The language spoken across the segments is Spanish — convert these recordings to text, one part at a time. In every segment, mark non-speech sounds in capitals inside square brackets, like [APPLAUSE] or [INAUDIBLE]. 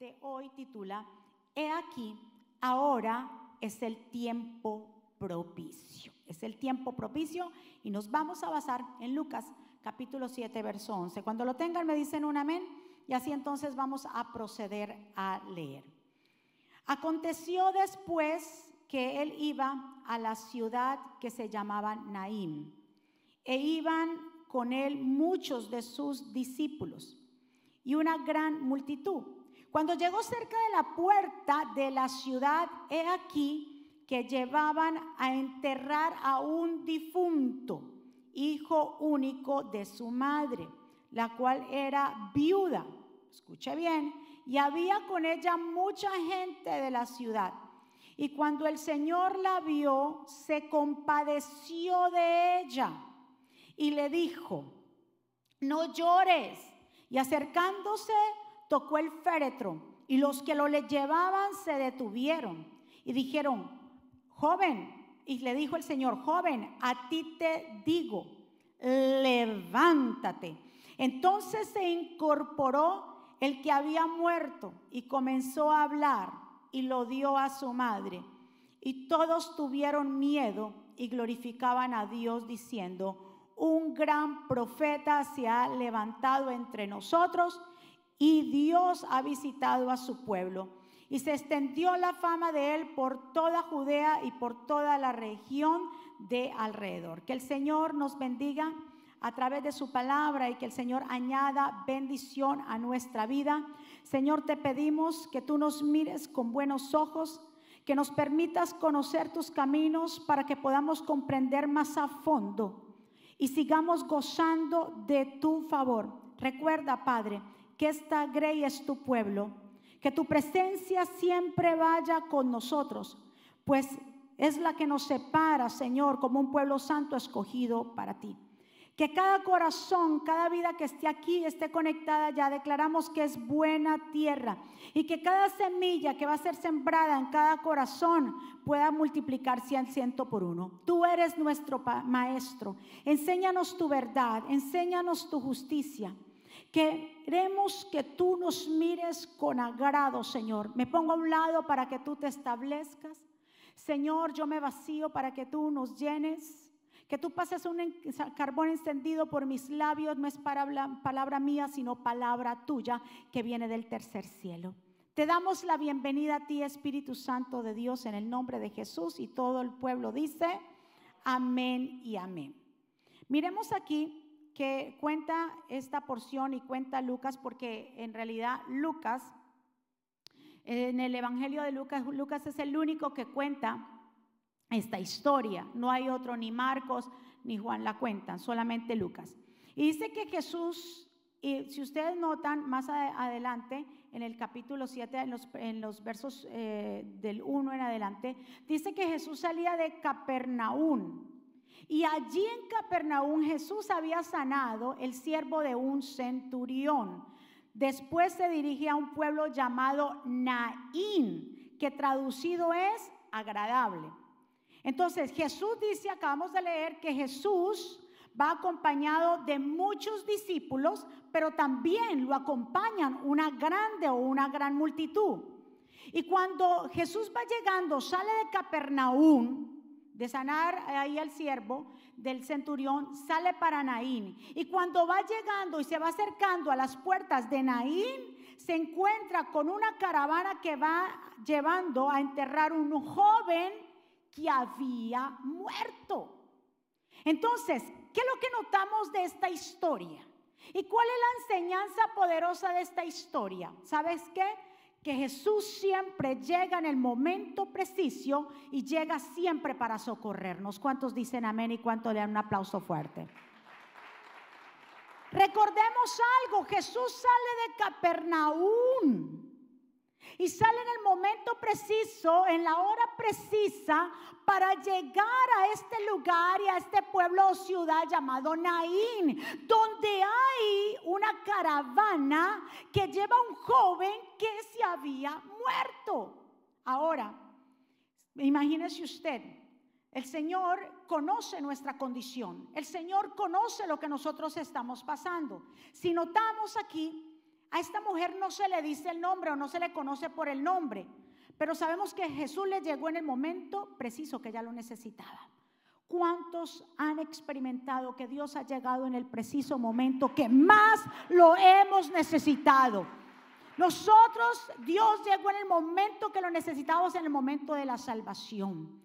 de hoy titula, He aquí, ahora es el tiempo propicio. Es el tiempo propicio y nos vamos a basar en Lucas capítulo 7, verso 11. Cuando lo tengan me dicen un amén y así entonces vamos a proceder a leer. Aconteció después que él iba a la ciudad que se llamaba Naim e iban con él muchos de sus discípulos y una gran multitud. Cuando llegó cerca de la puerta de la ciudad, he aquí que llevaban a enterrar a un difunto, hijo único de su madre, la cual era viuda. Escuche bien, y había con ella mucha gente de la ciudad. Y cuando el Señor la vio, se compadeció de ella y le dijo, no llores. Y acercándose, tocó el féretro y los que lo le llevaban se detuvieron y dijeron, joven, y le dijo el Señor, joven, a ti te digo, levántate. Entonces se incorporó el que había muerto y comenzó a hablar y lo dio a su madre. Y todos tuvieron miedo y glorificaban a Dios diciendo, un gran profeta se ha levantado entre nosotros y Dios ha visitado a su pueblo. Y se extendió la fama de él por toda Judea y por toda la región de alrededor. Que el Señor nos bendiga a través de su palabra y que el Señor añada bendición a nuestra vida. Señor, te pedimos que tú nos mires con buenos ojos, que nos permitas conocer tus caminos para que podamos comprender más a fondo y sigamos gozando de tu favor. Recuerda, Padre, que esta grey es tu pueblo, que tu presencia siempre vaya con nosotros, pues es la que nos separa, Señor, como un pueblo santo escogido para ti. Que cada corazón, cada vida que esté aquí esté conectada ya. Declaramos que es buena tierra. Y que cada semilla que va a ser sembrada en cada corazón pueda multiplicarse al ciento por uno. Tú eres nuestro maestro. Enséñanos tu verdad. Enséñanos tu justicia. Queremos que tú nos mires con agrado, Señor. Me pongo a un lado para que tú te establezcas. Señor, yo me vacío para que tú nos llenes. Que tú pases un carbón encendido por mis labios. No es palabra, palabra mía, sino palabra tuya que viene del tercer cielo. Te damos la bienvenida a ti, Espíritu Santo de Dios, en el nombre de Jesús. Y todo el pueblo dice, amén y amén. Miremos aquí que cuenta esta porción y cuenta Lucas, porque en realidad Lucas, en el Evangelio de Lucas, Lucas es el único que cuenta esta historia. No hay otro, ni Marcos ni Juan la cuentan, solamente Lucas. Y dice que Jesús, y si ustedes notan más adelante, en el capítulo 7, en los, en los versos eh, del 1 en adelante, dice que Jesús salía de Capernaum. Y allí en Capernaum Jesús había sanado el siervo de un centurión. Después se dirigía a un pueblo llamado Naín, que traducido es agradable. Entonces Jesús dice, acabamos de leer que Jesús va acompañado de muchos discípulos, pero también lo acompañan una grande o una gran multitud. Y cuando Jesús va llegando, sale de Capernaum, de sanar ahí al siervo del centurión, sale para Naín. Y cuando va llegando y se va acercando a las puertas de Naín, se encuentra con una caravana que va llevando a enterrar un joven que había muerto. Entonces, ¿qué es lo que notamos de esta historia? ¿Y cuál es la enseñanza poderosa de esta historia? ¿Sabes qué? Que Jesús siempre llega en el momento preciso y llega siempre para socorrernos. ¿Cuántos dicen amén y cuántos le dan un aplauso fuerte? Recordemos algo, Jesús sale de Capernaum y sale en el momento preciso, en la hora precisa, para llegar a este lugar y a este pueblo o ciudad llamado Naín, donde hay una caravana que lleva a un joven que se había muerto. Ahora, imagínese usted, el Señor conoce nuestra condición, el Señor conoce lo que nosotros estamos pasando. Si notamos aquí, a esta mujer no se le dice el nombre o no se le conoce por el nombre, pero sabemos que Jesús le llegó en el momento preciso que ella lo necesitaba. ¿Cuántos han experimentado que Dios ha llegado en el preciso momento que más lo hemos necesitado? Nosotros, Dios llegó en el momento que lo necesitábamos, en el momento de la salvación.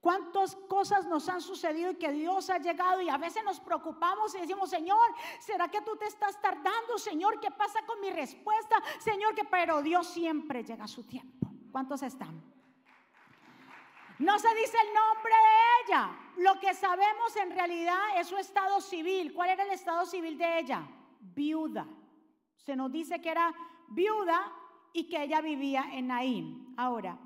¿Cuántas cosas nos han sucedido y que Dios ha llegado y a veces nos preocupamos y decimos, Señor, ¿será que tú te estás tardando? Señor, ¿qué pasa con mi respuesta? Señor, que pero Dios siempre llega a su tiempo. ¿Cuántos están? No se dice el nombre de ella. Lo que sabemos en realidad es su estado civil. ¿Cuál era el estado civil de ella? Viuda. Se nos dice que era viuda y que ella vivía en Naín. Ahora,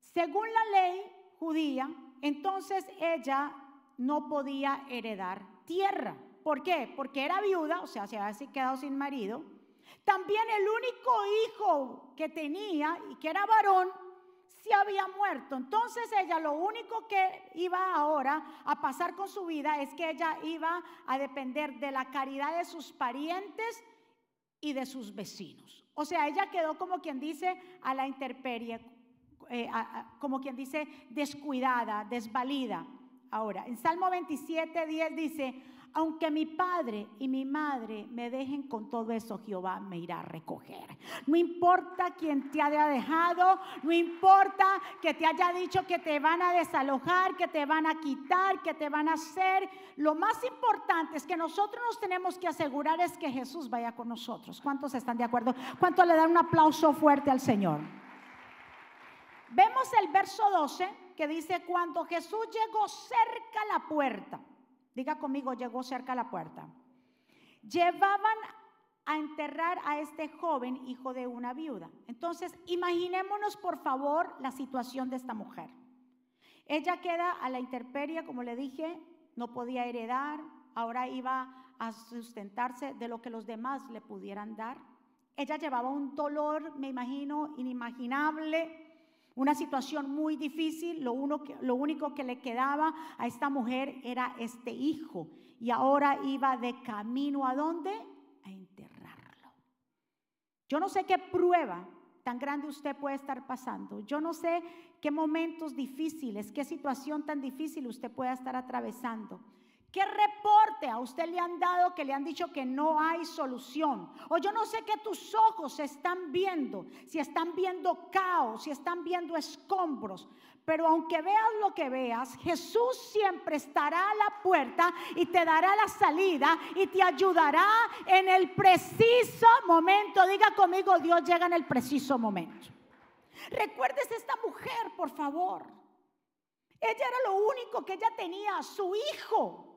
según la ley judía, entonces ella no podía heredar tierra. ¿Por qué? Porque era viuda, o sea, se había quedado sin marido. También el único hijo que tenía y que era varón se había muerto. Entonces ella lo único que iba ahora a pasar con su vida es que ella iba a depender de la caridad de sus parientes y de sus vecinos. O sea, ella quedó como quien dice a la intemperie, eh, como quien dice descuidada, desvalida. Ahora, en Salmo 27, 10 dice, aunque mi padre y mi madre me dejen con todo eso, Jehová me irá a recoger. No importa quién te haya dejado, no importa que te haya dicho que te van a desalojar, que te van a quitar, que te van a hacer. Lo más importante es que nosotros nos tenemos que asegurar es que Jesús vaya con nosotros. ¿Cuántos están de acuerdo? ¿Cuántos le dan un aplauso fuerte al Señor? Vemos el verso 12 que dice, cuando Jesús llegó cerca a la puerta, Diga conmigo, llegó cerca a la puerta. Llevaban a enterrar a este joven hijo de una viuda. Entonces, imaginémonos por favor la situación de esta mujer. Ella queda a la intemperie, como le dije, no podía heredar, ahora iba a sustentarse de lo que los demás le pudieran dar. Ella llevaba un dolor, me imagino, inimaginable una situación muy difícil, lo, lo único que le quedaba a esta mujer era este hijo. Y ahora iba de camino a dónde? A enterrarlo. Yo no sé qué prueba tan grande usted puede estar pasando. Yo no sé qué momentos difíciles, qué situación tan difícil usted pueda estar atravesando. ¿Qué reporte a usted le han dado que le han dicho que no hay solución? O yo no sé qué tus ojos están viendo, si están viendo caos, si están viendo escombros. Pero aunque veas lo que veas, Jesús siempre estará a la puerta y te dará la salida y te ayudará en el preciso momento. Diga conmigo, Dios llega en el preciso momento. Recuerdes esta mujer, por favor. Ella era lo único que ella tenía, su hijo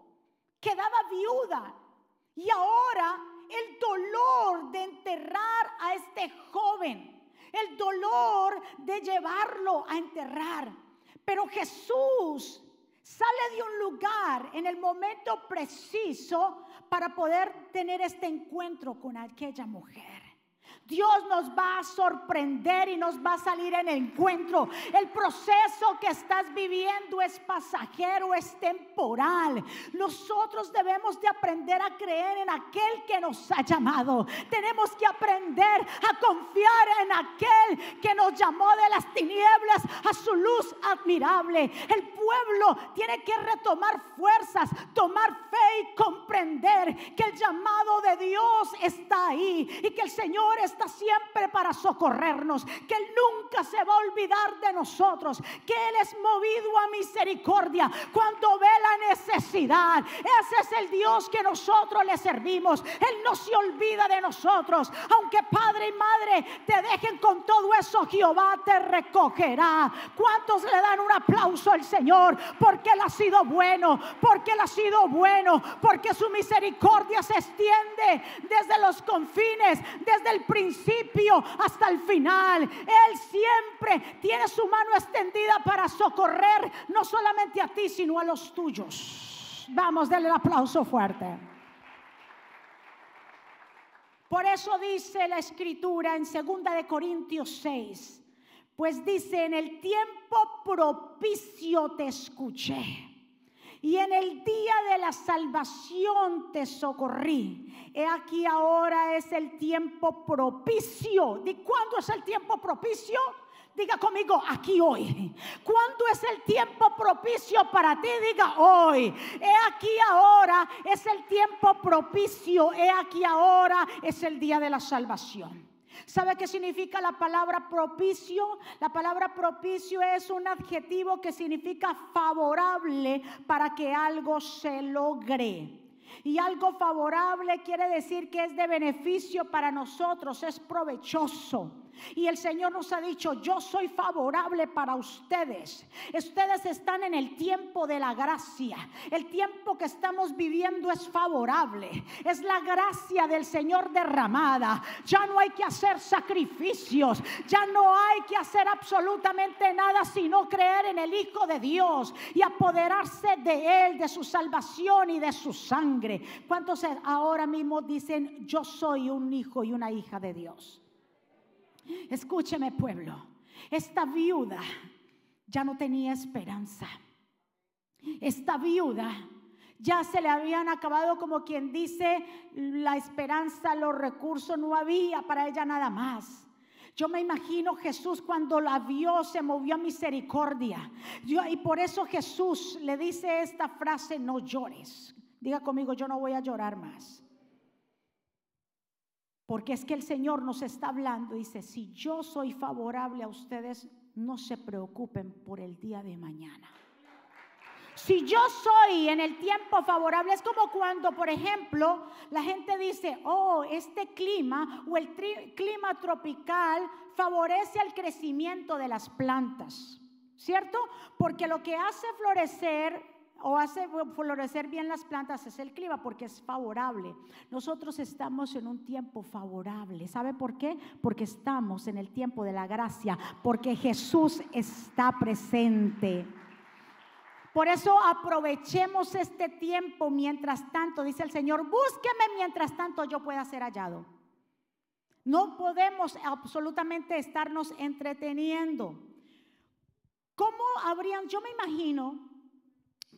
quedaba viuda. Y ahora el dolor de enterrar a este joven, el dolor de llevarlo a enterrar. Pero Jesús sale de un lugar en el momento preciso para poder tener este encuentro con aquella mujer. Dios nos va a sorprender y nos va a salir en encuentro. El proceso que estás viviendo es pasajero, es temporal. Nosotros debemos de aprender a creer en aquel que nos ha llamado. Tenemos que aprender a confiar en aquel que nos llamó de las tinieblas a su luz admirable. El pueblo tiene que retomar fuerzas, tomar fe y comprender que el llamado de Dios está ahí y que el Señor está siempre para socorrernos, que Él nunca se va a olvidar de nosotros, que Él es movido a misericordia cuando ve la necesidad. Ese es el Dios que nosotros le servimos. Él no se olvida de nosotros. Aunque padre y madre te dejen con todo eso, Jehová te recogerá. ¿Cuántos le dan un aplauso al Señor? Porque Él ha sido bueno, porque Él ha sido bueno, porque su misericordia se extiende desde los confines, desde el principio hasta el final. Él siempre tiene su mano extendida para socorrer no solamente a ti, sino a los tuyos. Vamos, denle el aplauso fuerte. Por eso dice la escritura en 2 de Corintios 6, pues dice, en el tiempo propicio te escuché y en el día de la salvación te socorrí. He aquí ahora es el tiempo propicio. ¿De cuándo es el tiempo propicio? Diga conmigo, aquí hoy. ¿Cuándo es el tiempo propicio para ti? Diga hoy. He aquí ahora es el tiempo propicio. He aquí ahora es el día de la salvación. ¿Sabe qué significa la palabra propicio? La palabra propicio es un adjetivo que significa favorable para que algo se logre. Y algo favorable quiere decir que es de beneficio para nosotros, es provechoso. Y el Señor nos ha dicho, yo soy favorable para ustedes. Ustedes están en el tiempo de la gracia. El tiempo que estamos viviendo es favorable. Es la gracia del Señor derramada. Ya no hay que hacer sacrificios. Ya no hay que hacer absolutamente nada sino creer en el Hijo de Dios y apoderarse de Él, de su salvación y de su sangre. ¿Cuántos ahora mismo dicen, yo soy un hijo y una hija de Dios? Escúcheme pueblo, esta viuda ya no tenía esperanza. Esta viuda ya se le habían acabado como quien dice la esperanza, los recursos, no había para ella nada más. Yo me imagino Jesús cuando la vio se movió a misericordia. y por eso Jesús le dice esta frase, no llores. Diga conmigo, yo no voy a llorar más. Porque es que el Señor nos está hablando, dice, si yo soy favorable a ustedes, no se preocupen por el día de mañana. Si yo soy en el tiempo favorable, es como cuando, por ejemplo, la gente dice, oh, este clima o el clima tropical favorece al crecimiento de las plantas, ¿cierto? Porque lo que hace florecer o hace florecer bien las plantas es el clima porque es favorable. Nosotros estamos en un tiempo favorable. ¿Sabe por qué? Porque estamos en el tiempo de la gracia, porque Jesús está presente. Por eso aprovechemos este tiempo mientras tanto, dice el Señor, búsqueme mientras tanto yo pueda ser hallado. No podemos absolutamente estarnos entreteniendo. ¿Cómo habrían, yo me imagino,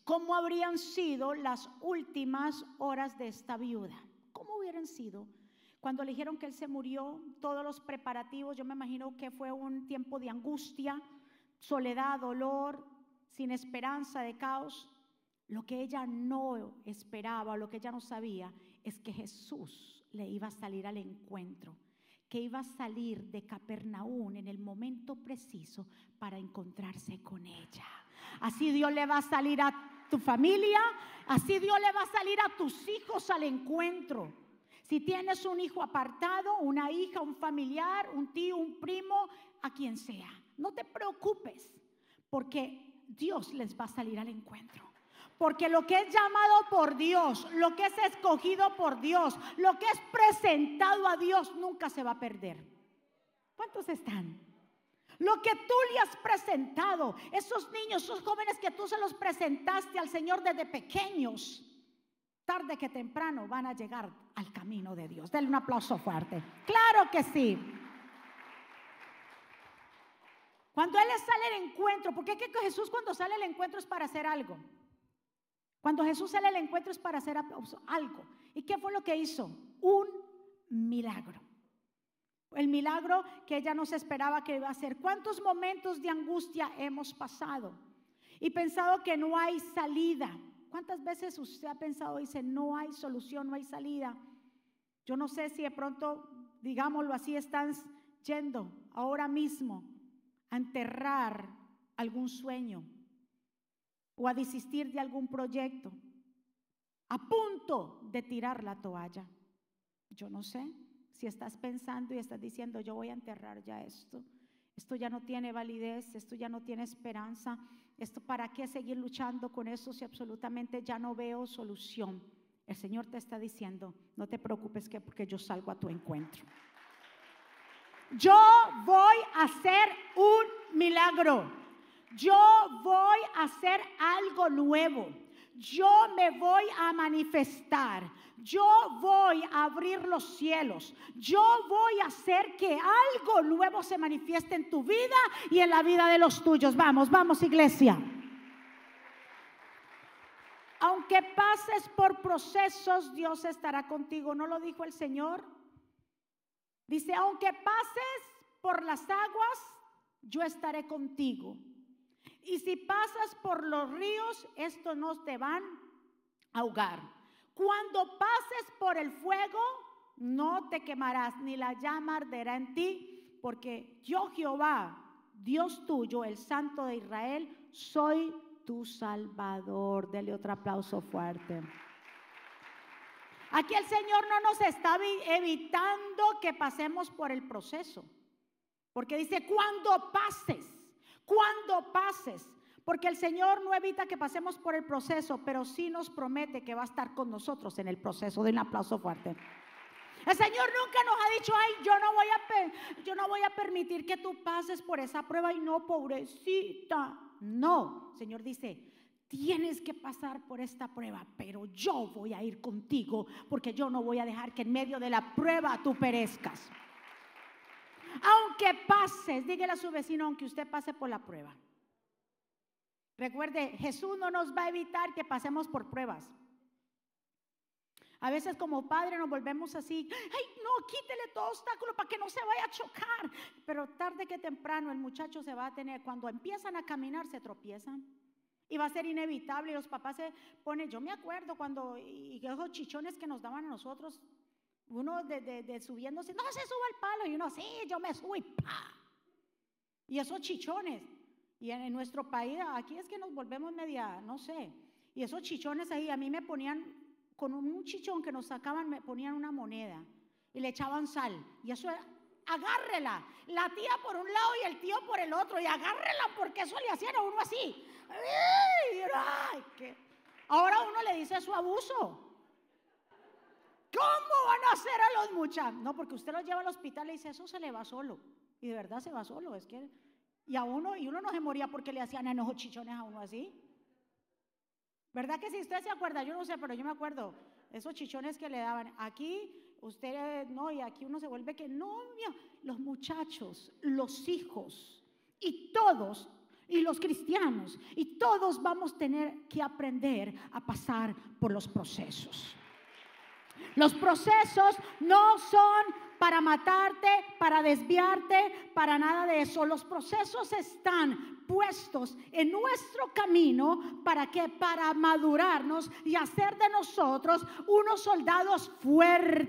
cómo habrían sido las últimas horas de esta viuda. ¿Cómo hubieran sido? Cuando le dijeron que él se murió, todos los preparativos, yo me imagino que fue un tiempo de angustia, soledad, dolor, sin esperanza, de caos. Lo que ella no esperaba, lo que ella no sabía, es que Jesús le iba a salir al encuentro, que iba a salir de Capernaum en el momento preciso para encontrarse con ella. Así Dios le va a salir a tu familia, así Dios le va a salir a tus hijos al encuentro. Si tienes un hijo apartado, una hija, un familiar, un tío, un primo, a quien sea, no te preocupes, porque Dios les va a salir al encuentro. Porque lo que es llamado por Dios, lo que es escogido por Dios, lo que es presentado a Dios, nunca se va a perder. ¿Cuántos están? Lo que tú le has presentado, esos niños, esos jóvenes que tú se los presentaste al Señor desde pequeños, tarde que temprano van a llegar al camino de Dios. Denle un aplauso fuerte. Claro que sí. Cuando Él sale al encuentro, porque es que Jesús cuando sale al encuentro es para hacer algo. Cuando Jesús sale al encuentro es para hacer algo. ¿Y qué fue lo que hizo? Un milagro. El milagro que ella no se esperaba que iba a hacer. ¿Cuántos momentos de angustia hemos pasado? Y pensado que no hay salida. ¿Cuántas veces usted ha pensado, dice, no hay solución, no hay salida? Yo no sé si de pronto, digámoslo así, están yendo ahora mismo a enterrar algún sueño o a desistir de algún proyecto, a punto de tirar la toalla. Yo no sé. Si estás pensando y estás diciendo, yo voy a enterrar ya esto, esto ya no tiene validez, esto ya no tiene esperanza, esto para qué seguir luchando con eso si absolutamente ya no veo solución. El Señor te está diciendo, no te preocupes que porque yo salgo a tu encuentro. Yo voy a hacer un milagro. Yo voy a hacer algo nuevo yo me voy a manifestar, yo voy a abrir los cielos, yo voy a hacer que algo nuevo se manifieste en tu vida y en la vida de los tuyos. Vamos, vamos iglesia. Aunque pases por procesos, Dios estará contigo. ¿No lo dijo el Señor? Dice, aunque pases por las aguas, yo estaré contigo. Y si pasas por los ríos, estos no te van a ahogar. Cuando pases por el fuego, no te quemarás, ni la llama arderá en ti, porque yo Jehová, Dios tuyo, el Santo de Israel, soy tu Salvador. Dele otro aplauso fuerte. Aquí el Señor no nos está evitando que pasemos por el proceso. Porque dice, cuando pases, cuando pases. Porque el Señor no evita que pasemos por el proceso, pero sí nos promete que va a estar con nosotros en el proceso. De un aplauso fuerte. El Señor nunca nos ha dicho, ay, yo no voy a, yo no voy a permitir que tú pases por esa prueba y no, pobrecita. No, el Señor dice, tienes que pasar por esta prueba, pero yo voy a ir contigo porque yo no voy a dejar que en medio de la prueba tú perezcas. Aunque pases, dígale a su vecino, aunque usted pase por la prueba. Recuerde, Jesús no nos va a evitar que pasemos por pruebas. A veces como padre nos volvemos así, ay, no, quítele todo obstáculo para que no se vaya a chocar. Pero tarde que temprano el muchacho se va a tener, cuando empiezan a caminar se tropiezan. Y va a ser inevitable y los papás se ponen, yo me acuerdo cuando, y esos chichones que nos daban a nosotros, uno de, de, subiéndose, no se suba al palo, y uno, sí, yo me subo y pa. Y esos chichones, y en, en nuestro país, aquí es que nos volvemos media, no sé, y esos chichones ahí a mí me ponían con un chichón que nos sacaban, me ponían una moneda y le echaban sal. Y eso era, agárrela. La tía por un lado y el tío por el otro. Y agárrela porque eso le hacían a uno así. Ahora uno le dice su abuso. ¿Cómo van a hacer a los muchachos? No, porque usted los lleva al hospital y dice, eso se le va solo. Y de verdad se va solo. Es que, y a uno, y uno no se moría porque le hacían enojos chichones a uno así. ¿Verdad que si usted se acuerda? Yo no sé, pero yo me acuerdo. Esos chichones que le daban. Aquí usted no, y aquí uno se vuelve que no, los muchachos, los hijos y todos, y los cristianos, y todos vamos a tener que aprender a pasar por los procesos. Los procesos no son para matarte, para desviarte, para nada de eso. Los procesos están puestos en nuestro camino para que para madurarnos y hacer de nosotros unos soldados fuertes.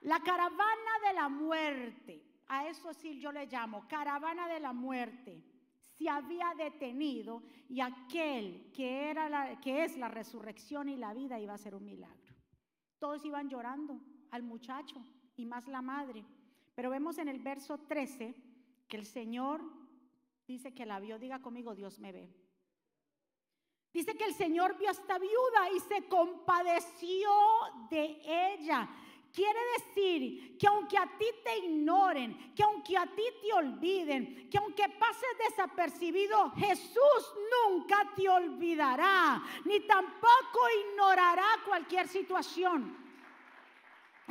La caravana de la muerte, a eso sí yo le llamo caravana de la muerte se había detenido y aquel que, era la, que es la resurrección y la vida iba a ser un milagro. Todos iban llorando al muchacho y más la madre. Pero vemos en el verso 13 que el Señor dice que la vio, diga conmigo, Dios me ve. Dice que el Señor vio a esta viuda y se compadeció de ella. Quiere decir que aunque a ti te ignoren, que aunque a ti te olviden, que aunque pases desapercibido, Jesús nunca te olvidará, ni tampoco ignorará cualquier situación.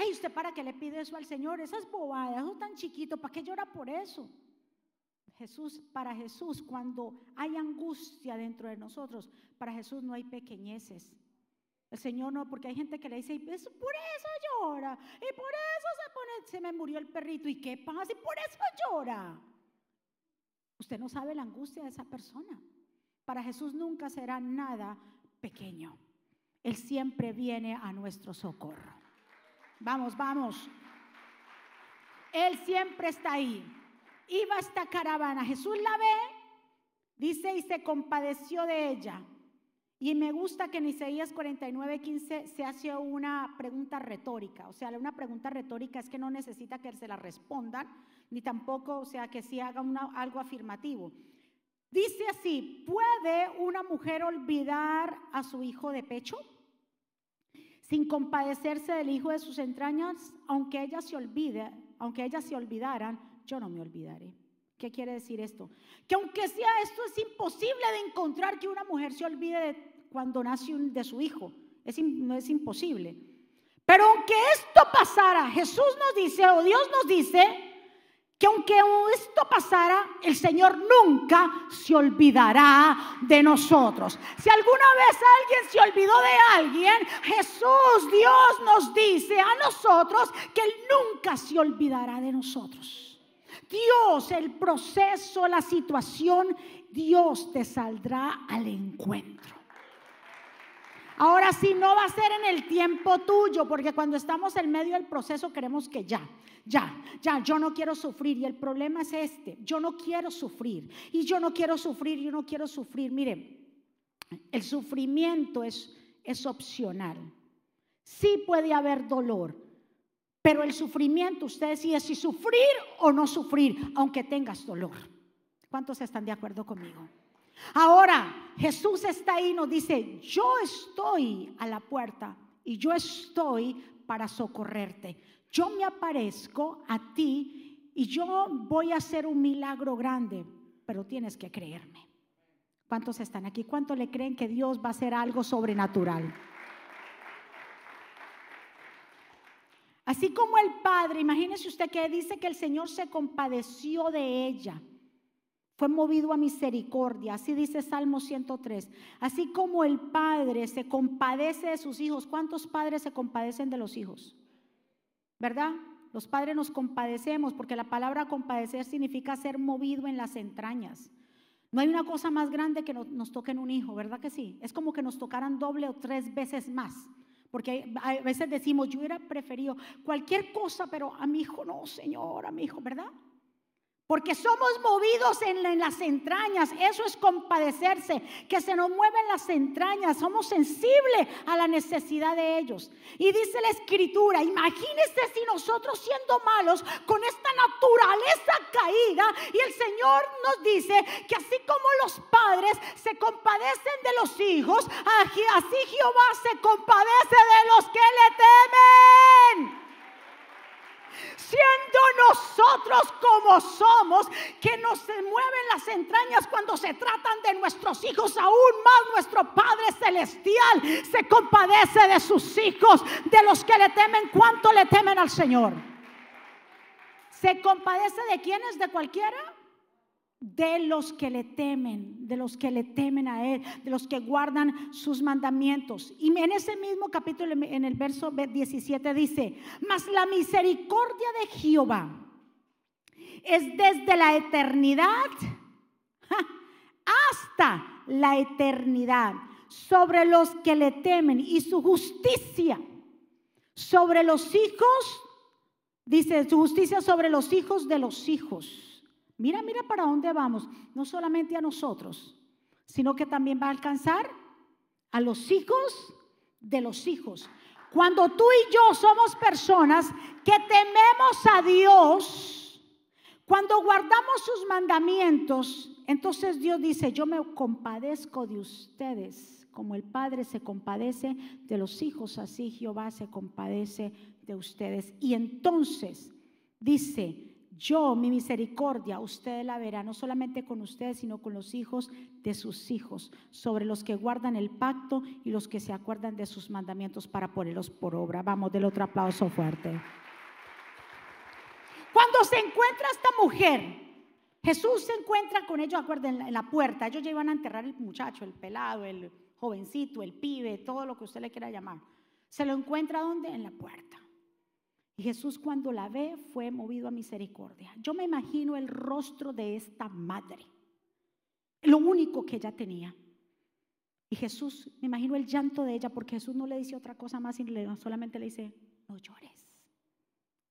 Usted para qué le pide eso al Señor, esas bobadas, eso tan chiquito, ¿para qué llora por eso? Jesús, para Jesús, cuando hay angustia dentro de nosotros, para Jesús no hay pequeñeces. El Señor no, porque hay gente que le dice, por eso llora, y por eso se pone, se me murió el perrito, ¿y qué pasa? Y por eso llora. Usted no sabe la angustia de esa persona. Para Jesús nunca será nada pequeño. Él siempre viene a nuestro socorro. Vamos, vamos. Él siempre está ahí. Iba esta caravana. Jesús la ve, dice, y se compadeció de ella. Y me gusta que en Isaías 49, 15 se hace una pregunta retórica. O sea, una pregunta retórica es que no necesita que se la respondan, ni tampoco, o sea, que sí haga algo afirmativo. Dice así, ¿puede una mujer olvidar a su hijo de pecho? Sin compadecerse del hijo de sus entrañas, aunque ella se olvide, aunque ellas se olvidaran, yo no me olvidaré. ¿Qué quiere decir esto? Que aunque sea esto, es imposible de encontrar que una mujer se olvide de cuando nace de su hijo. No es imposible. Pero aunque esto pasara, Jesús nos dice, o Dios nos dice, que aunque esto pasara, el Señor nunca se olvidará de nosotros. Si alguna vez alguien se olvidó de alguien, Jesús, Dios nos dice a nosotros que Él nunca se olvidará de nosotros. Dios, el proceso, la situación, Dios te saldrá al encuentro. Ahora sí, no va a ser en el tiempo tuyo, porque cuando estamos en medio del proceso queremos que ya, ya, ya, yo no quiero sufrir. Y el problema es este, yo no quiero sufrir. Y yo no quiero sufrir, yo no quiero sufrir. Mire, el sufrimiento es, es opcional. Sí puede haber dolor, pero el sufrimiento, usted decide si sufrir o no sufrir, aunque tengas dolor. ¿Cuántos están de acuerdo conmigo? Ahora, Jesús está ahí y nos dice, yo estoy a la puerta y yo estoy para socorrerte. Yo me aparezco a ti y yo voy a hacer un milagro grande, pero tienes que creerme. ¿Cuántos están aquí? ¿Cuántos le creen que Dios va a hacer algo sobrenatural? Así como el Padre, imagínese usted que dice que el Señor se compadeció de ella fue movido a misericordia, así dice Salmo 103. Así como el padre se compadece de sus hijos, ¿cuántos padres se compadecen de los hijos? ¿Verdad? Los padres nos compadecemos porque la palabra compadecer significa ser movido en las entrañas. No hay una cosa más grande que nos toquen un hijo, ¿verdad que sí? Es como que nos tocaran doble o tres veces más. Porque a veces decimos, yo hubiera preferido cualquier cosa, pero a mi hijo no, Señor, a mi hijo, ¿verdad? Porque somos movidos en, las entrañas. Eso es compadecerse, que se nos mueven las entrañas. Somos sensibles a la necesidad de ellos. Y dice la escritura, imagínese si nosotros siendo malos con esta naturaleza caída y el Señor nos dice que así como los padres se compadecen de los hijos, así Jehová se compadece de los que le temen siendo nosotros como somos, que nos mueven las entrañas cuando se tratan de nuestros hijos, aún más nuestro Padre Celestial se compadece de sus hijos, de los que le temen, cuánto le temen al Señor. ¿Se compadece de quienes? ¿De cualquiera? De los que le temen, de los que le temen a Él, de los que guardan sus mandamientos. Y en ese mismo capítulo, en el verso 17 dice, mas la misericordia de Jehová es desde la eternidad hasta la eternidad sobre los que le temen y su justicia sobre los hijos, dice, su justicia sobre los hijos de los hijos Mira, mira para dónde vamos. No solamente a nosotros, sino que también va a alcanzar a los hijos de los hijos. Cuando tú y yo somos personas que tememos a Dios, cuando guardamos sus mandamientos, entonces Dios dice, yo me compadezco de ustedes, como el Padre se compadece de los hijos, así Jehová se compadece de ustedes. Y entonces dice, yo, mi misericordia, usted la verá, no solamente con ustedes, sino con los hijos de sus hijos, sobre los que guardan el pacto y los que se acuerdan de sus mandamientos para ponerlos por obra. Vamos, del otro aplauso fuerte. Cuando se encuentra esta mujer, Jesús se encuentra con ellos, acuerden, en la puerta. Ellos ya iban a enterrar el muchacho, el pelado, el jovencito, el pibe, todo lo que usted le quiera llamar. Se lo encuentra donde? En la puerta. Y Jesús cuando la ve fue movido a misericordia. Yo me imagino el rostro de esta madre, lo único que ella tenía. Y Jesús, me imagino el llanto de ella, porque Jesús no le dice otra cosa más, solamente le dice, no llores.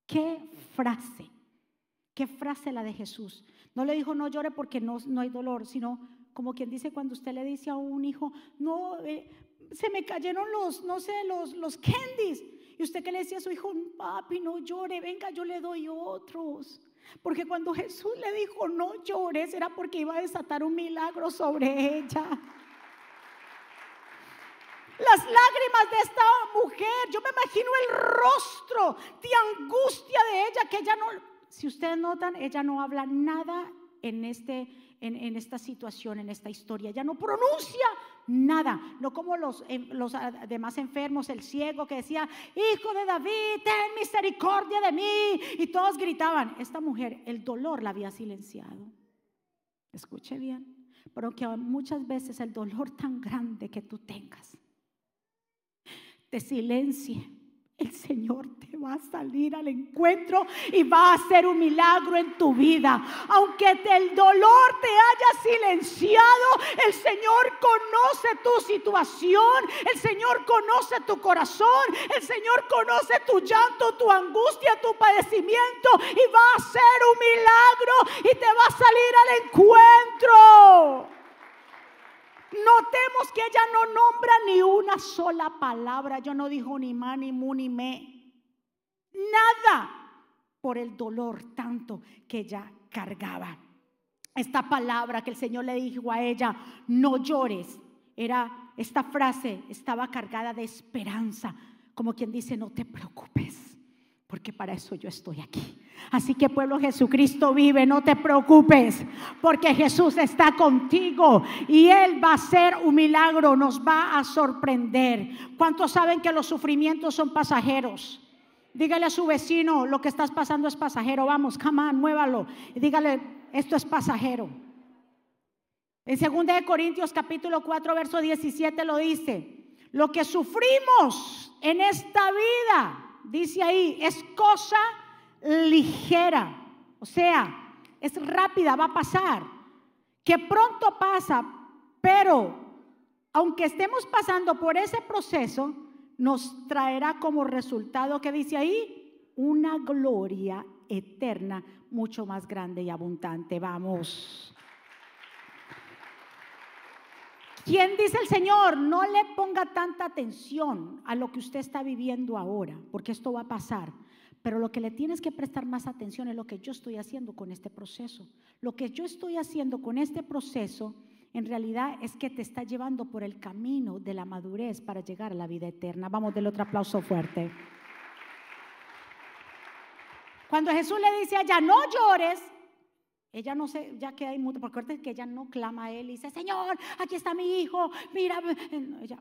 ¿Qué frase? ¿Qué frase la de Jesús? No le dijo no llore porque no, no hay dolor, sino como quien dice cuando usted le dice a un hijo, no, eh, se me cayeron los, no sé, los, los candies. Usted que le decía a su hijo, papi, no llore, venga, yo le doy otros. Porque cuando Jesús le dijo, no llores, era porque iba a desatar un milagro sobre ella. Las lágrimas de esta mujer, yo me imagino el rostro de angustia de ella, que ella no, si ustedes notan, ella no habla nada en este en, esta situación, en esta historia. Ya no pronuncia nada, no como los, los demás enfermos, el ciego que decía, hijo de David, ten misericordia de mí. Y todos gritaban, esta mujer, el dolor la había silenciado. Escuche bien, pero que muchas veces el dolor tan grande que tú tengas te silencie el Señor te va a salir al encuentro y va a hacer un milagro en tu vida. Aunque el dolor te haya silenciado, el Señor conoce tu situación, el Señor conoce tu corazón, el Señor conoce tu llanto, tu angustia, tu padecimiento y va a hacer un milagro y te va a salir al encuentro. Notemos que ella no nombra ni una sola palabra. Yo no dijo ni ma, ni mu, ni me. Nada por el dolor tanto que ella cargaba. Esta palabra que el Señor le dijo a ella, no llores, era esta frase, estaba cargada de esperanza, como quien dice, no te preocupes, porque para eso yo estoy aquí. Así que pueblo Jesucristo vive, no te preocupes, porque Jesús está contigo y Él va a hacer un milagro, nos va a sorprender. ¿Cuántos saben que los sufrimientos son pasajeros? Dígale a su vecino, lo que estás pasando es pasajero, vamos, come on, muévalo. Y dígale, esto es pasajero. En 2 Corintios capítulo 4, verso 17 lo dice, lo que sufrimos en esta vida, dice ahí, es cosa ligera, o sea, es rápida, va a pasar, que pronto pasa, pero aunque estemos pasando por ese proceso, nos traerá como resultado, que dice ahí? Una gloria eterna mucho más grande y abundante. Vamos. ¿Quién dice el Señor? No le ponga tanta atención a lo que usted está viviendo ahora, porque esto va a pasar. Pero lo que le tienes que prestar más atención es lo que yo estoy haciendo con este proceso. Lo que yo estoy haciendo con este proceso en realidad es que te está llevando por el camino de la madurez para llegar a la vida eterna. Vamos, del otro aplauso fuerte. Cuando Jesús le dice a ella, no llores, ella no se, ya queda inmune, porque es que ella no clama a él y dice, Señor, aquí está mi hijo, mira, ella,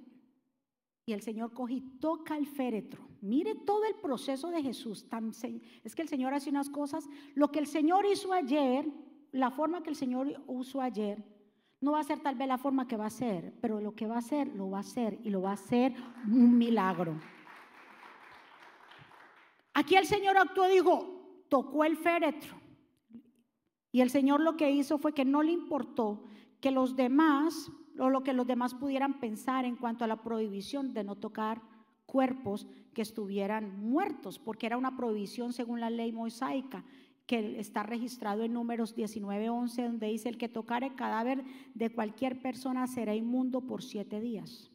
y el Señor coge y toca el féretro. Mire todo el proceso de Jesús. es que el Señor hace unas cosas. Lo que el Señor hizo ayer, la forma que el Señor usó ayer, no va a ser tal vez la forma que va a ser, pero lo que va a hacer, lo va a hacer y lo va a hacer un milagro. Aquí el Señor actuó, dijo, tocó el féretro. Y el Señor lo que hizo fue que no le importó que los demás o lo que los demás pudieran pensar en cuanto a la prohibición de no tocar cuerpos que estuvieran muertos, porque era una prohibición según la ley mosaica que está registrado en números 19:11, donde dice, el que tocare cadáver de cualquier persona será inmundo por siete días.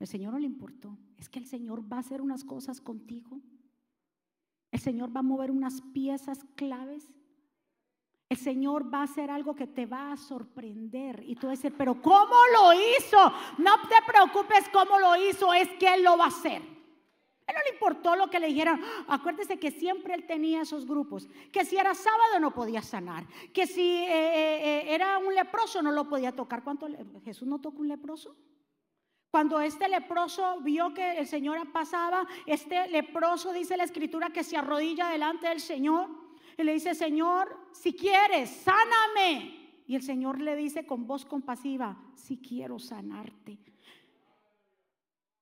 El Señor no le importó, es que el Señor va a hacer unas cosas contigo. El Señor va a mover unas piezas claves el Señor va a hacer algo que te va a sorprender. Y tú dices, pero ¿cómo lo hizo? No te preocupes cómo lo hizo, es que Él lo va a hacer. Él no le importó lo que le dijeran. Acuérdese que siempre él tenía esos grupos. Que si era sábado no podía sanar. Que si eh, eh, eh, era un leproso no lo podía tocar. ¿Cuánto Jesús no tocó un leproso? Cuando este leproso vio que el Señor pasaba, este leproso dice la escritura que se arrodilla delante del Señor y le dice, Señor, si quieres, sáname. Y el Señor le dice con voz compasiva, si quiero sanarte.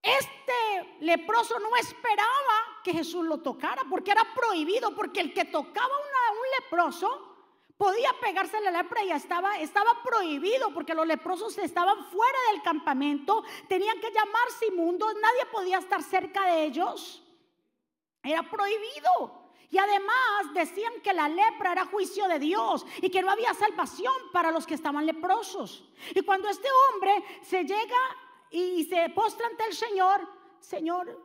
Este leproso no esperaba que Jesús lo tocara porque era prohibido, porque el que tocaba a un leproso podía pegarse la lepra y estaba, estaba prohibido porque los leprosos estaban fuera del campamento, tenían que llamarse inmundos, nadie podía estar cerca de ellos. Era prohibido. Y además decían que la lepra era juicio de Dios y que no había salvación para los que estaban leprosos. Y cuando este hombre se llega y se postra ante el Señor, Señor,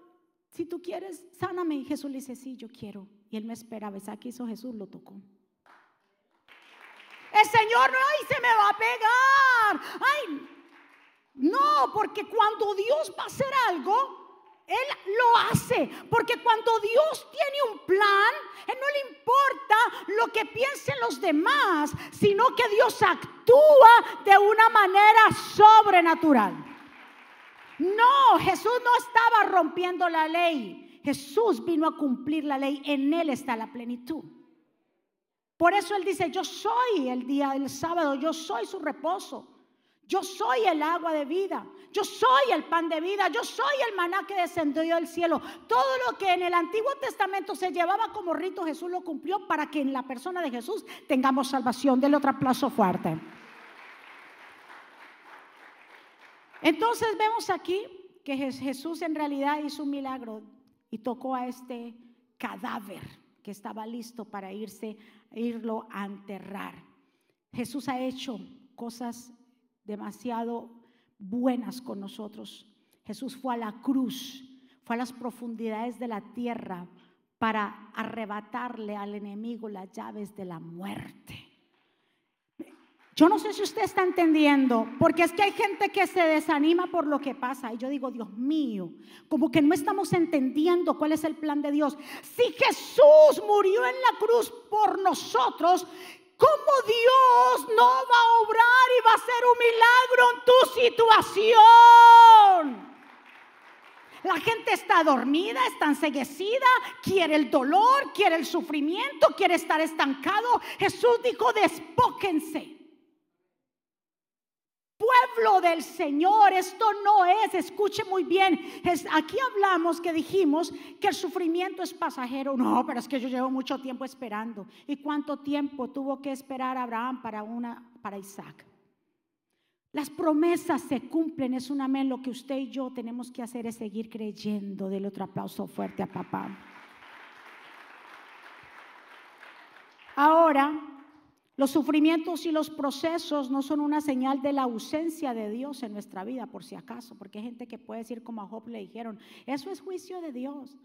si tú quieres, sáname. Y Jesús le dice, sí, yo quiero. Y él me espera. ¿Ves? Aquí hizo Jesús, lo tocó. El Señor, ay, se me va a pegar. Ay, no, porque cuando Dios va a hacer algo, Él lo hace, porque cuando Dios tiene un plan, Él no le importa lo que piensen los demás, sino que Dios actúa de una manera sobrenatural. No, Jesús no estaba rompiendo la ley. Jesús vino a cumplir la ley. En Él está la plenitud. Por eso Él dice, yo soy el día del sábado, yo soy su reposo. Yo soy el agua de vida. Yo soy el pan de vida. Yo soy el maná que descendió del cielo. Todo lo que en el Antiguo Testamento se llevaba como rito, Jesús lo cumplió para que en la persona de Jesús tengamos salvación. Del otro aplauso fuerte. Entonces vemos aquí que Jesús en realidad hizo un milagro y tocó a este cadáver que estaba listo para irse, irlo a enterrar. Jesús ha hecho cosas demasiado buenas con nosotros. Jesús fue a la cruz, fue a las profundidades de la tierra para arrebatarle al enemigo las llaves de la muerte. Yo no sé si usted está entendiendo, porque es que hay gente que se desanima por lo que pasa. Y yo digo, Dios mío, como que no estamos entendiendo cuál es el plan de Dios. Si Jesús murió en la cruz por nosotros, ¿Cómo Dios no va a obrar y va a hacer un milagro en tu situación? La gente está dormida, está enseguecida, quiere el dolor, quiere el sufrimiento, quiere estar estancado. Jesús dijo, despóquense pueblo del Señor. Esto no es, escuche muy bien, aquí hablamos que dijimos que el sufrimiento es pasajero. No, pero es que yo llevo mucho tiempo esperando. ¿Y cuánto tiempo tuvo que esperar Abraham para, una, para Isaac? Las promesas se cumplen, es un amén. Lo que usted y yo tenemos que hacer es seguir creyendo. Del otro aplauso fuerte a papá. Ahora, los sufrimientos y los procesos no son una señal de la ausencia de Dios en nuestra vida, por si acaso, porque hay gente que puede decir como a Job le dijeron, eso es juicio de Dios.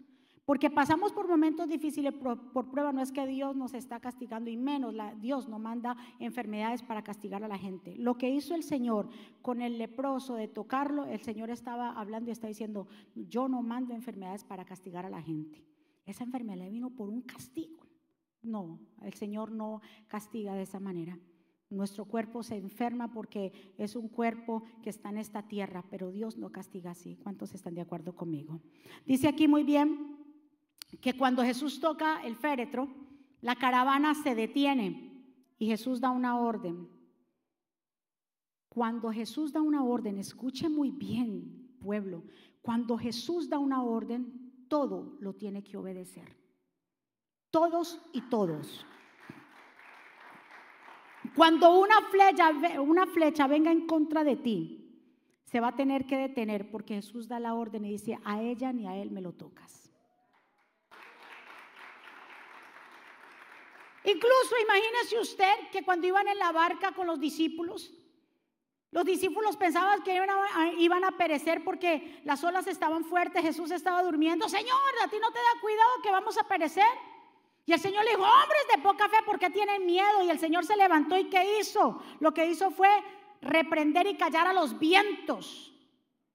Porque pasamos por momentos difíciles por, prueba, no es que Dios nos está castigando y menos, Dios no manda enfermedades para castigar a la gente. Lo que hizo el Señor con el leproso de tocarlo, el Señor estaba hablando y está diciendo, yo no mando enfermedades para castigar a la gente. Esa enfermedad vino por un castigo. No, el Señor no castiga de esa manera. Nuestro cuerpo se enferma porque es un cuerpo que está en esta tierra, pero Dios no castiga así. ¿Cuántos están de acuerdo conmigo? Dice aquí muy bien que cuando Jesús toca el féretro, la caravana se detiene y Jesús da una orden. Cuando Jesús da una orden, escuche muy bien, pueblo, cuando Jesús da una orden, todo lo tiene que obedecer todos y todos. Cuando una flecha, una flecha venga en contra de ti, se va a tener que detener porque Jesús da la orden y dice, a ella ni a él me lo tocas. Incluso imagínese usted que cuando iban en la barca con los discípulos, los discípulos pensaban que iban a, iban a, perecer porque las olas estaban fuertes, Jesús estaba durmiendo. Señor, a ti no te da cuidado que vamos a perecer. Y el Señor le dijo, hombres de poca fe, ¿por qué tienen miedo? Y el Señor se levantó y ¿qué hizo? Lo que hizo fue reprender y callar a los vientos.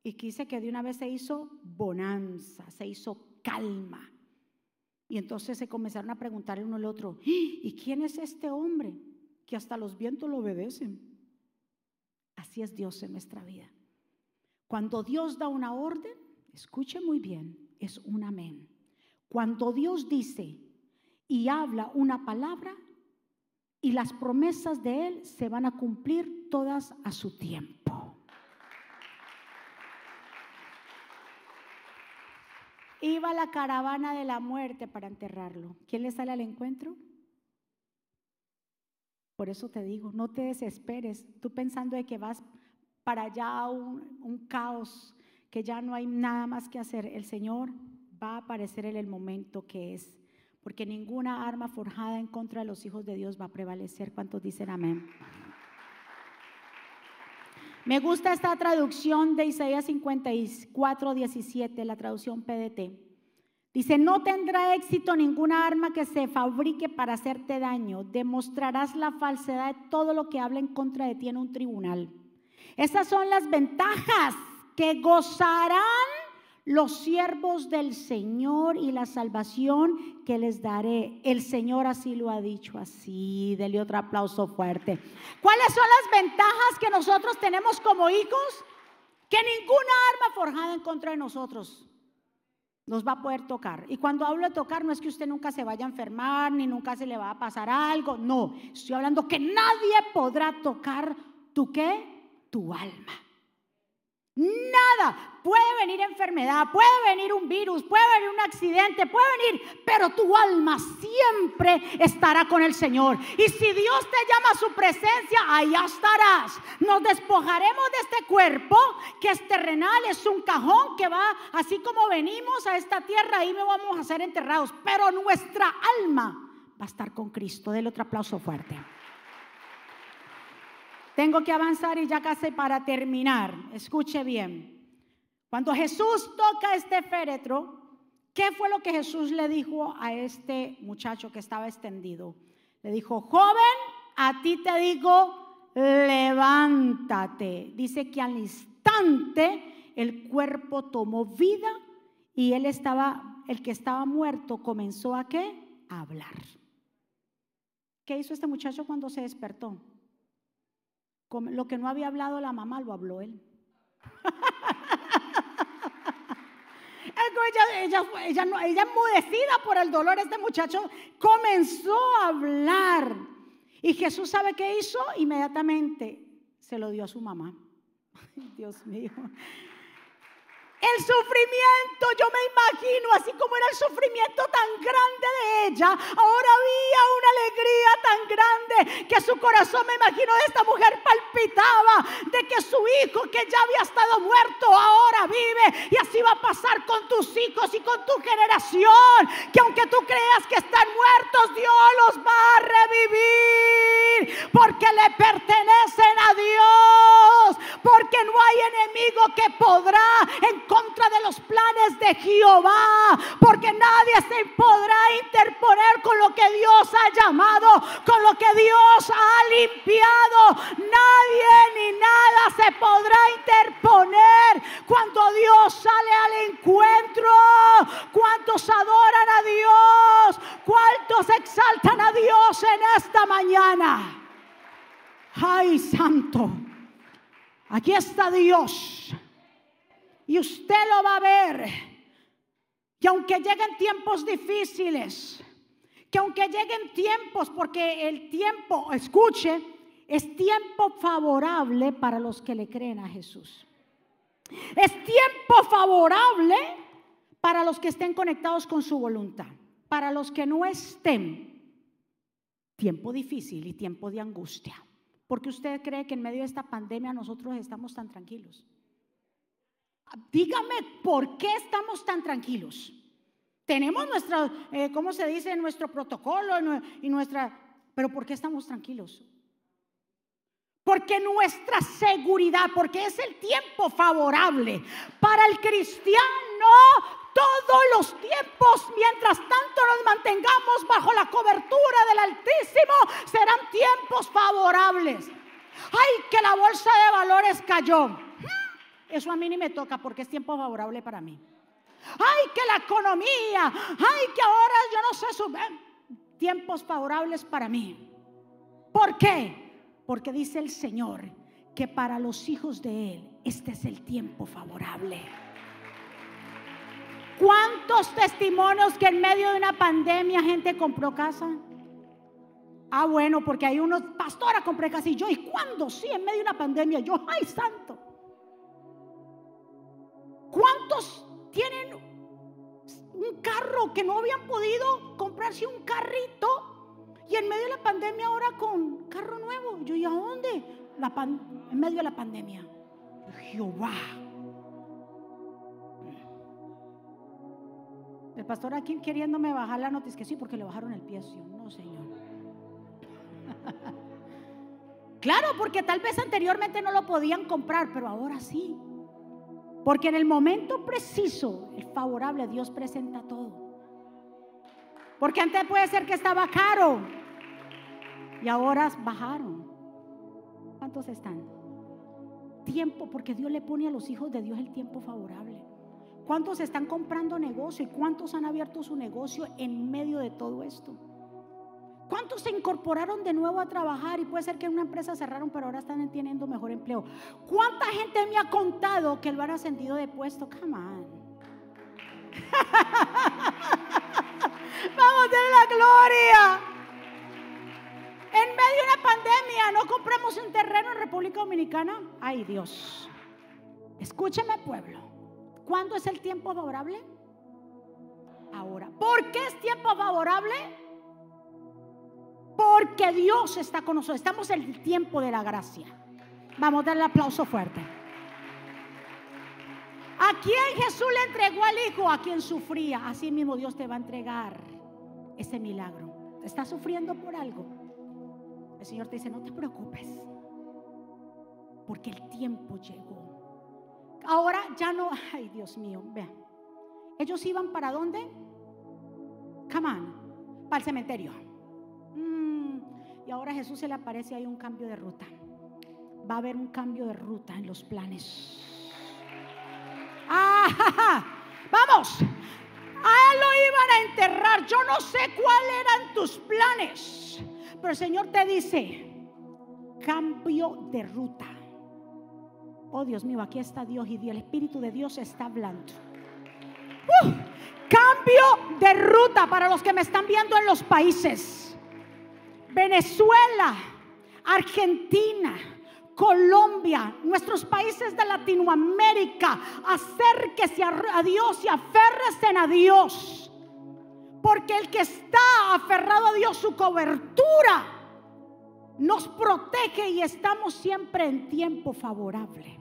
Y quise que de una vez se hizo bonanza, se hizo calma. Y entonces se comenzaron a preguntar el uno al otro, ¿y quién es este hombre que hasta los vientos lo obedecen? Así es Dios en nuestra vida. Cuando Dios da una orden, escuche muy bien, es un amén. Cuando Dios dice, y habla una palabra y las promesas de Él se van a cumplir todas a su tiempo. Iba la caravana de la muerte para enterrarlo. ¿Quién le sale al encuentro? Por eso te digo, no te desesperes, tú pensando de que vas para allá un, un caos, que ya no hay nada más que hacer. El Señor va a aparecer en el momento que es porque ninguna arma forjada en contra de los hijos de Dios va a prevalecer. ¿Cuántos dicen amén? Me gusta esta traducción de Isaías 54, 17, la traducción PDT. Dice, no tendrá éxito ninguna arma que se fabrique para hacerte daño. Demostrarás la falsedad de todo lo que habla en contra de ti en un tribunal. Esas son las ventajas que gozarán los siervos del Señor y la salvación que les daré. El Señor así lo ha dicho así. Dele otro aplauso fuerte. ¿Cuáles son las ventajas que nosotros tenemos como hijos? Que ninguna arma forjada en contra de nosotros nos va a poder tocar. Y cuando hablo de tocar, no es que usted nunca se vaya a enfermar, ni nunca se le va a pasar algo. No, estoy hablando que nadie podrá tocar tu qué, tu alma. Nada. Puede venir enfermedad, puede venir un virus, puede venir un accidente, puede venir, pero tu alma siempre estará con el Señor. Y si Dios te llama a su presencia, allá estarás. Nos despojaremos de este cuerpo que es terrenal, es un cajón que va, así como venimos a esta tierra, ahí me vamos a ser enterrados. Pero nuestra alma va a estar con Cristo. Del otro aplauso fuerte. Tengo que avanzar y ya casi para terminar. Escuche bien. Cuando Jesús toca este féretro, ¿qué fue lo que Jesús le dijo a este muchacho que estaba extendido? Le dijo, joven, a ti te digo, levántate. Dice que al instante el cuerpo tomó vida y él estaba, el que estaba muerto comenzó a qué? A hablar. ¿Qué hizo este muchacho cuando se despertó? Lo que no había hablado la mamá lo habló él. [LAUGHS] ella, ella, ella, ella enmudecida por el dolor, este muchacho comenzó a hablar. Y Jesús sabe qué hizo, inmediatamente se lo dio a su mamá. [LAUGHS] Dios mío. El sufrimiento, yo me imagino, así como era el sufrimiento tan grande de ella, ahora había una alegría tan grande que su corazón, me imagino, de esta mujer palpitaba de que su hijo que ya había estado muerto ahora vive y va a pasar con tus hijos y con tu generación, que aunque tú creas que están muertos, Dios los va a revivir porque le pertenecen a Dios, porque no hay enemigo que podrá en contra de los planes de Jehová, porque nadie se podrá interponer con lo que Dios ha llamado, con lo que Dios ha limpiado. Nadie ni nada se podrá interponer cuando Dios sale al encuentro. ¿Cuántos adoran a Dios? ¿Cuántos exaltan a Dios en esta mañana? Ay, santo. Aquí está Dios. Y usted lo va a ver. Que aunque lleguen tiempos difíciles, que aunque lleguen tiempos, porque el tiempo, escuche, es tiempo favorable para los que le creen a Jesús. Es tiempo favorable para los que estén conectados con su voluntad. Para los que no estén, tiempo difícil y tiempo de angustia. Porque usted cree que en medio de esta pandemia nosotros estamos tan tranquilos. Dígame, ¿por qué estamos tan tranquilos? Tenemos nuestro, eh, ¿cómo se dice? Nuestro protocolo y nuestra... Pero ¿por qué estamos tranquilos? Porque nuestra seguridad, porque es el tiempo favorable para el cristiano, todos los tiempos, mientras tanto nos mantengamos bajo la cobertura del Altísimo, serán tiempos favorables. Ay, que la bolsa de valores cayó. Eso a mí ni me toca porque es tiempo favorable para mí. Ay, que la economía, ay, que ahora yo no sé su... Tiempos favorables para mí. ¿Por qué? Porque dice el Señor que para los hijos de Él este es el tiempo favorable. ¿Cuántos testimonios que en medio de una pandemia gente compró casa? Ah, bueno, porque hay unos, pastora, compré casa y yo, ¿y cuándo? Sí, en medio de una pandemia, yo, ay, santo. ¿Cuántos tienen un carro que no habían podido comprarse un carrito y en medio de la pandemia ahora con carro nuevo? Yo, ¿y a dónde? En medio de la pandemia. Jehová. El pastor aquí queriéndome bajar la noticia, que sí, porque le bajaron el pie. No, Señor. [LAUGHS] claro, porque tal vez anteriormente no lo podían comprar, pero ahora sí. Porque en el momento preciso, el favorable, Dios presenta todo. Porque antes puede ser que estaba caro y ahora bajaron. ¿Cuántos están? Tiempo, porque Dios le pone a los hijos de Dios el tiempo favorable. ¿Cuántos están comprando negocio y cuántos han abierto su negocio en medio de todo esto? ¿Cuántos se incorporaron de nuevo a trabajar y puede ser que en una empresa cerraron, pero ahora están teniendo mejor empleo? ¿Cuánta gente me ha contado que lo han ascendido de puesto? Come on. [LAUGHS] Vamos a tener la gloria. En medio de una pandemia, ¿no compramos un terreno en República Dominicana? Ay, Dios. Escúcheme, pueblo. ¿Cuándo es el tiempo favorable? Ahora. ¿Por qué es tiempo favorable? Porque Dios está con nosotros. Estamos en el tiempo de la gracia. Vamos a darle aplauso fuerte. ¿A quién Jesús le entregó al Hijo? A quien sufría. Así mismo Dios te va a entregar ese milagro. ¿Estás sufriendo por algo? El Señor te dice, no te preocupes. Porque el tiempo llegó. Ahora ya no, ay Dios mío, vean. Ellos iban para dónde? Come on, para el cementerio. Mm, y ahora Jesús se le aparece ahí un cambio de ruta. Va a haber un cambio de ruta en los planes. Ah, vamos. A lo iban a enterrar. Yo no sé cuáles eran tus planes. Pero el Señor te dice, cambio de ruta. Oh Dios mío, aquí está Dios y el Espíritu de Dios está hablando. Uh, cambio de ruta para los que me están viendo en los países. Venezuela, Argentina, Colombia, nuestros países de Latinoamérica, acérquese a Dios y aférrese a Dios. Porque el que está aferrado a Dios, su cobertura, nos protege y estamos siempre en tiempo favorable.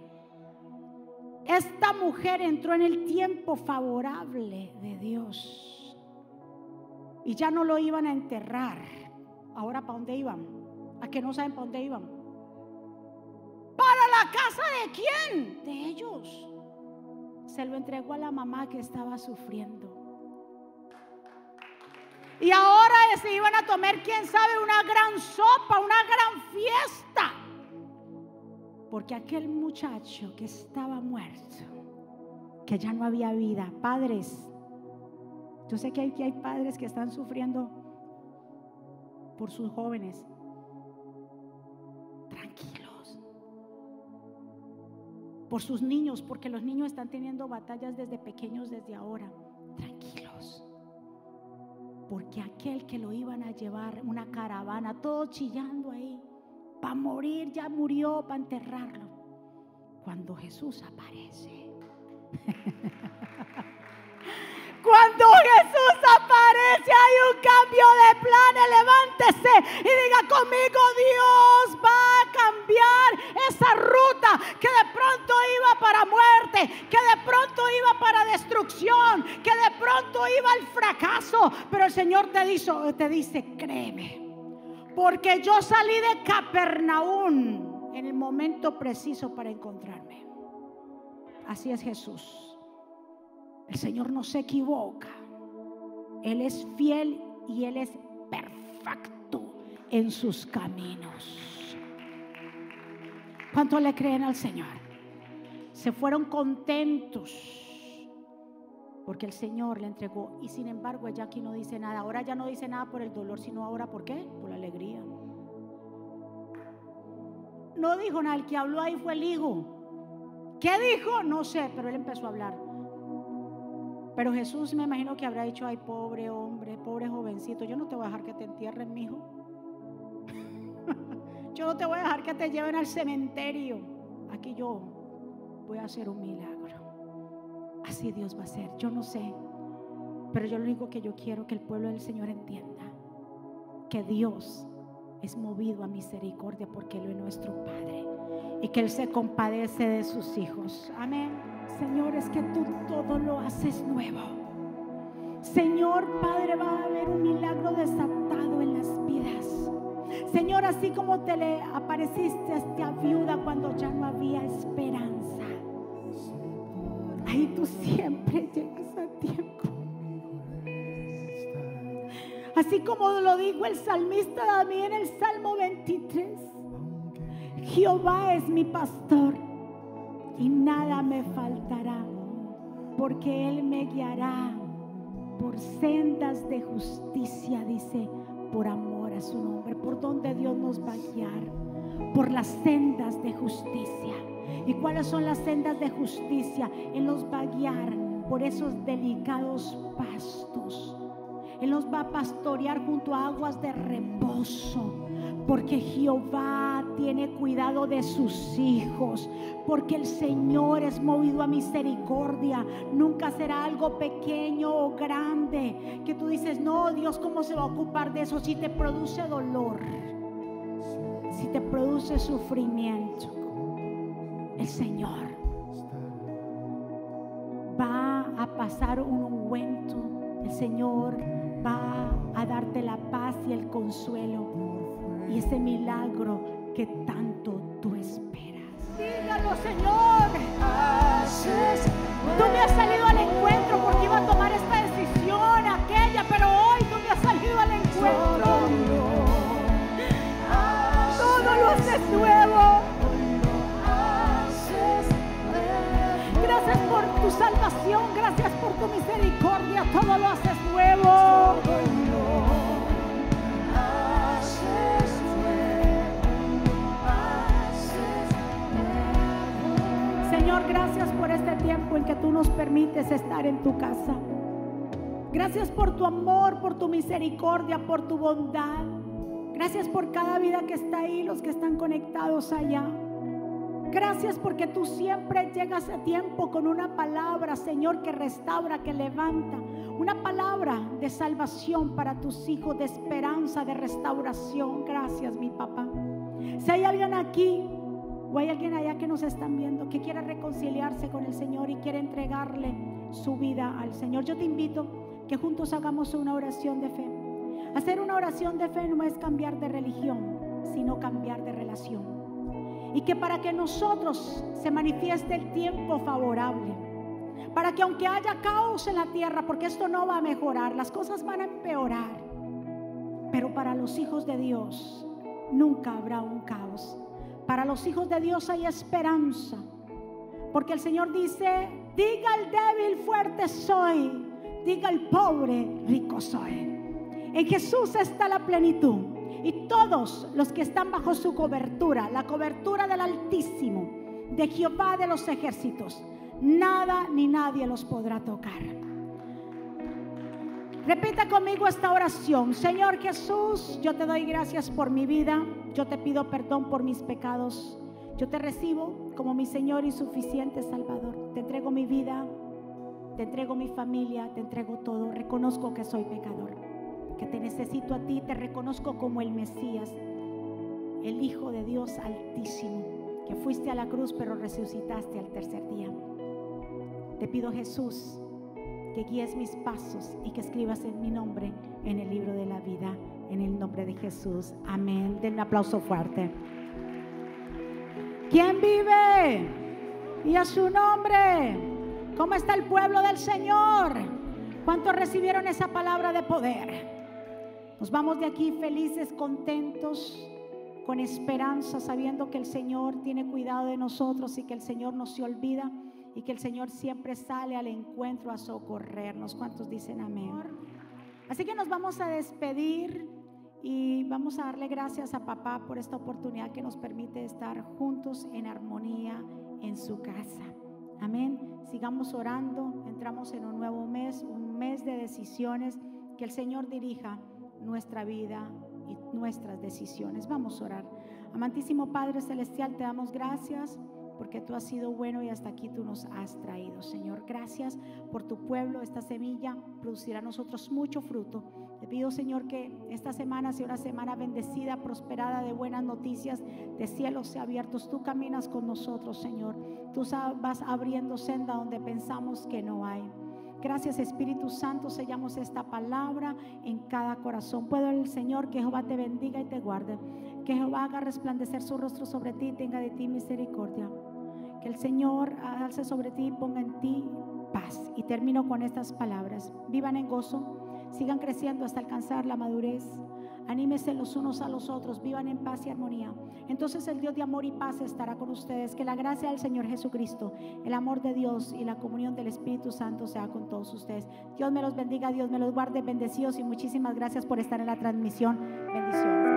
Esta mujer entró en el tiempo favorable de Dios. Y ya no lo iban a enterrar. Ahora, ¿para dónde iban? ¿A que no saben para dónde iban? ¿Para la casa de quién? De ellos. Se lo entregó a la mamá que estaba sufriendo. Y ahora se iban a tomar, quién sabe, una gran sopa, una gran fiesta. Porque aquel muchacho que estaba muerto, que ya no había vida, padres, yo sé que hay, que hay padres que están sufriendo por sus jóvenes. Tranquilos. Por sus niños, porque los niños están teniendo batallas desde pequeños, desde ahora. Porque aquel que lo iban a llevar, una caravana, todo chillando ahí, para morir, ya murió, para enterrarlo. Cuando Jesús aparece. [LAUGHS] Cuando Jesús aparece hay un cambio de planes. Levántese y diga conmigo, Dios va a cambiar esa ruta que de pronto iba para muerte, que de pronto iba para destrucción, que de pronto iba al fracaso. Pero el Señor te dice, te dice créeme, porque yo salí de Capernaum en el momento preciso para encontrarme. Así es Jesús. El Señor no se equivoca. Él es fiel y Él es perfecto en sus caminos. ¿Cuánto le creen al Señor? Se fueron contentos porque el Señor le entregó. Y sin embargo, ella aquí no dice nada. Ahora ya no dice nada por el dolor, sino ahora por qué? Por la alegría. No dijo nada, el que habló ahí fue el hijo. ¿Qué dijo? No sé, pero él empezó a hablar. Pero Jesús me imagino que habrá dicho, ay, pobre hombre, pobre jovencito, yo no te voy a dejar que te entierren, mi hijo. [LAUGHS] yo no te voy a dejar que te lleven al cementerio. Aquí yo voy a hacer un milagro. Así Dios va a hacer. Yo no sé. Pero yo lo único que yo quiero que el pueblo del Señor entienda. Que Dios es movido a misericordia porque Él es nuestro Padre. Y que Él se compadece de sus hijos. Amén. Señor, es que tú todo lo haces nuevo. Señor, Padre, va a haber un milagro desatado en las vidas. Señor, así como te le apareciste a esta viuda cuando ya no había esperanza. Ahí tú siempre llegas a tiempo. Así como lo dijo el salmista también en el Salmo 23. Jehová es mi pastor y nada me faltará. porque Él me guiará por sendas de justicia, dice, por amor a su nombre, por donde Dios nos va a guiar, por las sendas de justicia. ¿Y cuáles son las sendas de justicia? Él nos va a guiar por esos delicados pastos. Él nos va a pastorear junto a aguas de reposo porque Jehová tiene cuidado de sus hijos, porque el Señor es movido a misericordia, nunca será algo pequeño o grande, que tú dices, no, Dios, ¿cómo se va a ocupar de eso si te produce dolor? Si te produce sufrimiento, el Señor va a pasar un ungüento, el Señor va a darte la paz y el consuelo y ese milagro que tanto tú esperas. Dígalo, Señor. Tú me has salido al encuentro porque iba a tomar esta decisión, aquella, pero hoy tú me has salido al encuentro. Todo lo haces nuevo. Gracias por tu salvación, gracias por tu misericordia, todo lo haces nuevo. Gracias por este tiempo en que tú nos permites estar en tu casa. Gracias por tu amor, por tu misericordia, por tu bondad. Gracias por cada vida que está ahí, los que están conectados allá. Gracias porque tú siempre llegas a tiempo con una palabra, Señor, que restaura, que levanta. Una palabra de salvación para tus hijos, de esperanza, de restauración. Gracias, mi papá. Si hay alguien aquí o hay alguien allá que nos están viendo que quiera reconciliarse con el Señor y quiere entregarle su vida al Señor. Yo te invito que juntos hagamos una oración de fe. Hacer una oración de fe no es cambiar de religión, sino cambiar de relación. Y que para que nosotros se manifieste el tiempo favorable, para que aunque haya caos en la tierra, porque esto no va a mejorar, las cosas van a empeorar, pero para los hijos de Dios nunca habrá un caos para los hijos de Dios hay esperanza. Porque el Señor dice, diga el débil fuerte soy, diga el pobre rico soy. En Jesús está la plenitud. Y todos los que están bajo su cobertura, la cobertura del Altísimo, de Jehová de los ejércitos, nada ni nadie los podrá tocar. Repita conmigo esta oración. Señor Jesús, yo te doy gracias por mi vida. Yo te pido perdón por mis pecados. Yo te recibo como mi Señor y suficiente Salvador. Te entrego mi vida, te entrego mi familia, te entrego todo. Reconozco que soy pecador, que te necesito a ti. Te reconozco como el Mesías, el Hijo de Dios Altísimo, que fuiste a la cruz pero resucitaste al tercer día. Te pido Jesús que guíes mis pasos y que escribas en mi nombre en el libro de la vida, en el nombre de Jesús. Amén. Den un aplauso fuerte. ¿Quién vive? Y a su nombre. ¿Cómo está el pueblo del Señor? ¿Cuántos recibieron esa palabra de poder? Nos vamos de aquí felices, contentos, con esperanza, sabiendo que el Señor tiene cuidado de nosotros y que el Señor no se olvida y que el Señor siempre sale al encuentro a socorrernos. ¿Cuántos dicen amén? Así que nos vamos a despedir y vamos a darle gracias a papá por esta oportunidad que nos permite estar juntos en armonía en su casa. Amén. Sigamos orando. Entramos en un nuevo mes, un mes de decisiones. Que el Señor dirija nuestra vida y nuestras decisiones. Vamos a orar. Amantísimo Padre Celestial, te damos gracias porque tú has sido bueno y hasta aquí tú nos has traído. Señor, gracias por tu pueblo. Esta semilla producirá a nosotros mucho fruto. Te pido, Señor, que esta semana sea una semana bendecida, prosperada, de buenas noticias, de cielos abiertos. Tú caminas con nosotros, Señor. Tú vas abriendo senda donde pensamos que no hay. Gracias Espíritu Santo, sellamos esta palabra en cada corazón. Puedo el Señor que Jehová te bendiga y te guarde. Que Jehová haga resplandecer su rostro sobre ti y tenga de ti misericordia. Que el Señor alce sobre ti y ponga en ti paz. Y termino con estas palabras. Vivan en gozo, sigan creciendo hasta alcanzar la madurez, Anímese los unos a los otros, vivan en paz y armonía. Entonces el Dios de amor y paz estará con ustedes. Que la gracia del Señor Jesucristo, el amor de Dios y la comunión del Espíritu Santo sea con todos ustedes. Dios me los bendiga, Dios me los guarde, bendecidos y muchísimas gracias por estar en la transmisión. Bendiciones.